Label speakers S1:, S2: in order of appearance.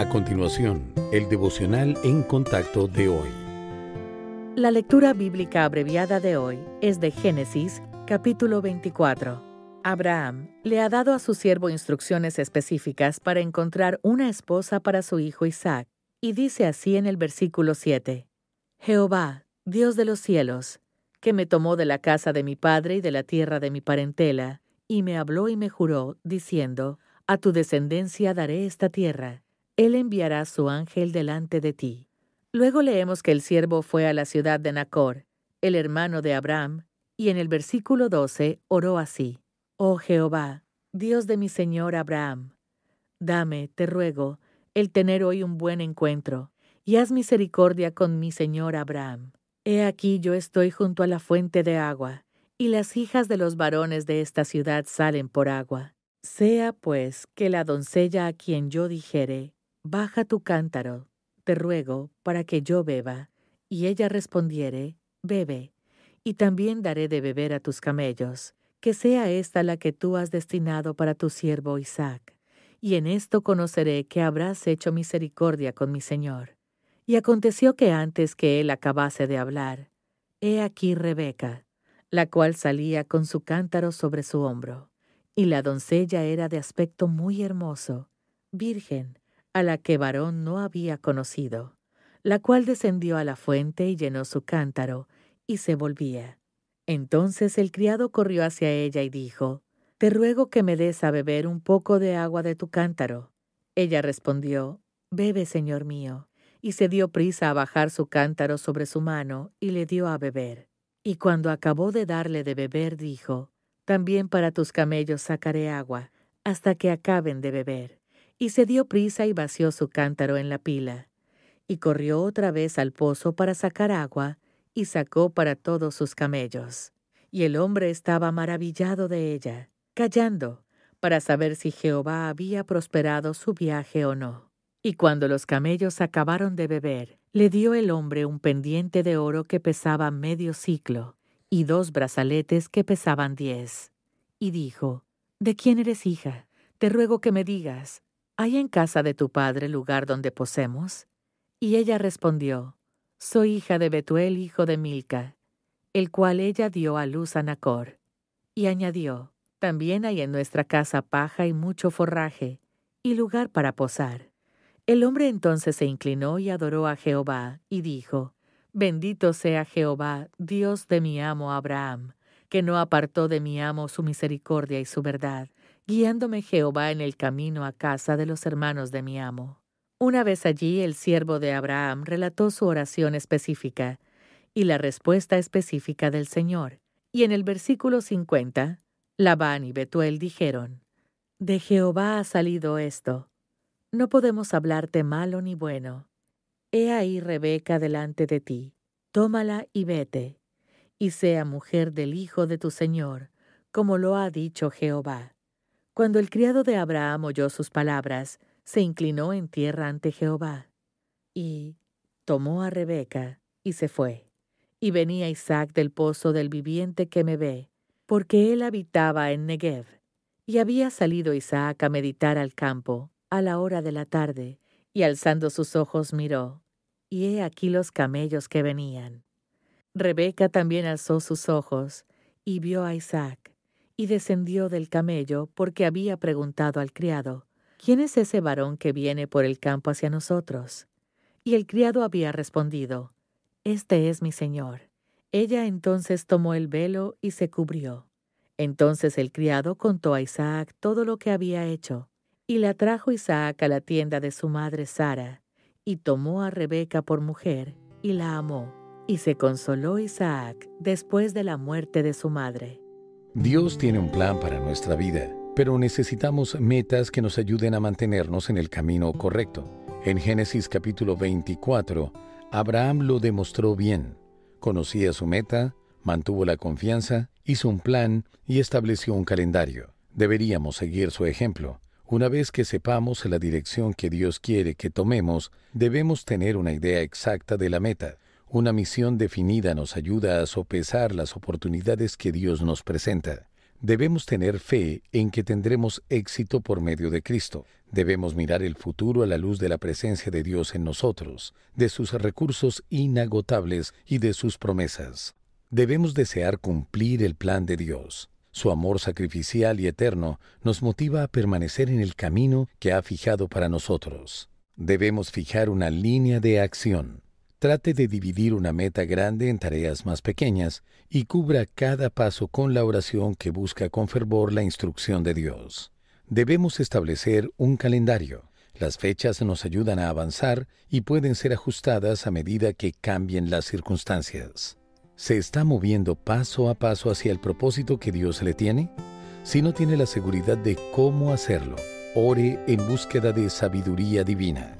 S1: A continuación, el devocional en contacto de hoy.
S2: La lectura bíblica abreviada de hoy es de Génesis, capítulo 24. Abraham le ha dado a su siervo instrucciones específicas para encontrar una esposa para su hijo Isaac, y dice así en el versículo 7. Jehová, Dios de los cielos, que me tomó de la casa de mi padre y de la tierra de mi parentela, y me habló y me juró, diciendo, A tu descendencia daré esta tierra él enviará su ángel delante de ti. Luego leemos que el siervo fue a la ciudad de Nacor, el hermano de Abraham, y en el versículo 12 oró así, Oh Jehová, Dios de mi Señor Abraham, dame, te ruego, el tener hoy un buen encuentro, y haz misericordia con mi Señor Abraham. He aquí yo estoy junto a la fuente de agua, y las hijas de los varones de esta ciudad salen por agua. Sea pues que la doncella a quien yo dijere, Baja tu cántaro, te ruego, para que yo beba. Y ella respondiere, Bebe, y también daré de beber a tus camellos, que sea esta la que tú has destinado para tu siervo Isaac. Y en esto conoceré que habrás hecho misericordia con mi Señor. Y aconteció que antes que él acabase de hablar, he aquí Rebeca, la cual salía con su cántaro sobre su hombro. Y la doncella era de aspecto muy hermoso, virgen, a la que varón no había conocido, la cual descendió a la fuente y llenó su cántaro, y se volvía. Entonces el criado corrió hacia ella y dijo, Te ruego que me des a beber un poco de agua de tu cántaro. Ella respondió, Bebe, señor mío, y se dio prisa a bajar su cántaro sobre su mano y le dio a beber. Y cuando acabó de darle de beber, dijo, También para tus camellos sacaré agua, hasta que acaben de beber y se dio prisa y vació su cántaro en la pila, y corrió otra vez al pozo para sacar agua, y sacó para todos sus camellos. Y el hombre estaba maravillado de ella, callando, para saber si Jehová había prosperado su viaje o no. Y cuando los camellos acabaron de beber, le dio el hombre un pendiente de oro que pesaba medio ciclo, y dos brazaletes que pesaban diez. Y dijo, ¿De quién eres hija? Te ruego que me digas, ¿Hay en casa de tu padre lugar donde posemos? Y ella respondió, Soy hija de Betuel, hijo de Milca, el cual ella dio a luz a Nacor. Y añadió, También hay en nuestra casa paja y mucho forraje, y lugar para posar. El hombre entonces se inclinó y adoró a Jehová, y dijo, Bendito sea Jehová, Dios de mi amo Abraham, que no apartó de mi amo su misericordia y su verdad, guiándome Jehová en el camino a casa de los hermanos de mi amo. Una vez allí el siervo de Abraham relató su oración específica y la respuesta específica del Señor. Y en el versículo 50, Labán y Betuel dijeron, De Jehová ha salido esto. No podemos hablarte malo ni bueno. He ahí Rebeca delante de ti. Tómala y vete, y sea mujer del hijo de tu Señor, como lo ha dicho Jehová. Cuando el criado de Abraham oyó sus palabras, se inclinó en tierra ante Jehová, y tomó a Rebeca, y se fue. Y venía Isaac del pozo del viviente que me ve, porque él habitaba en Negev. Y había salido Isaac a meditar al campo, a la hora de la tarde, y alzando sus ojos miró, y he aquí los camellos que venían. Rebeca también alzó sus ojos, y vio a Isaac, y descendió del camello porque había preguntado al criado, ¿quién es ese varón que viene por el campo hacia nosotros? Y el criado había respondido, Este es mi señor. Ella entonces tomó el velo y se cubrió. Entonces el criado contó a Isaac todo lo que había hecho, y la trajo Isaac a la tienda de su madre Sara, y tomó a Rebeca por mujer, y la amó, y se consoló Isaac después de la muerte de su madre.
S1: Dios tiene un plan para nuestra vida, pero necesitamos metas que nos ayuden a mantenernos en el camino correcto. En Génesis capítulo 24, Abraham lo demostró bien. Conocía su meta, mantuvo la confianza, hizo un plan y estableció un calendario. Deberíamos seguir su ejemplo. Una vez que sepamos la dirección que Dios quiere que tomemos, debemos tener una idea exacta de la meta. Una misión definida nos ayuda a sopesar las oportunidades que Dios nos presenta. Debemos tener fe en que tendremos éxito por medio de Cristo. Debemos mirar el futuro a la luz de la presencia de Dios en nosotros, de sus recursos inagotables y de sus promesas. Debemos desear cumplir el plan de Dios. Su amor sacrificial y eterno nos motiva a permanecer en el camino que ha fijado para nosotros. Debemos fijar una línea de acción. Trate de dividir una meta grande en tareas más pequeñas y cubra cada paso con la oración que busca con fervor la instrucción de Dios. Debemos establecer un calendario. Las fechas nos ayudan a avanzar y pueden ser ajustadas a medida que cambien las circunstancias. ¿Se está moviendo paso a paso hacia el propósito que Dios le tiene? Si no tiene la seguridad de cómo hacerlo, ore en búsqueda de sabiduría divina.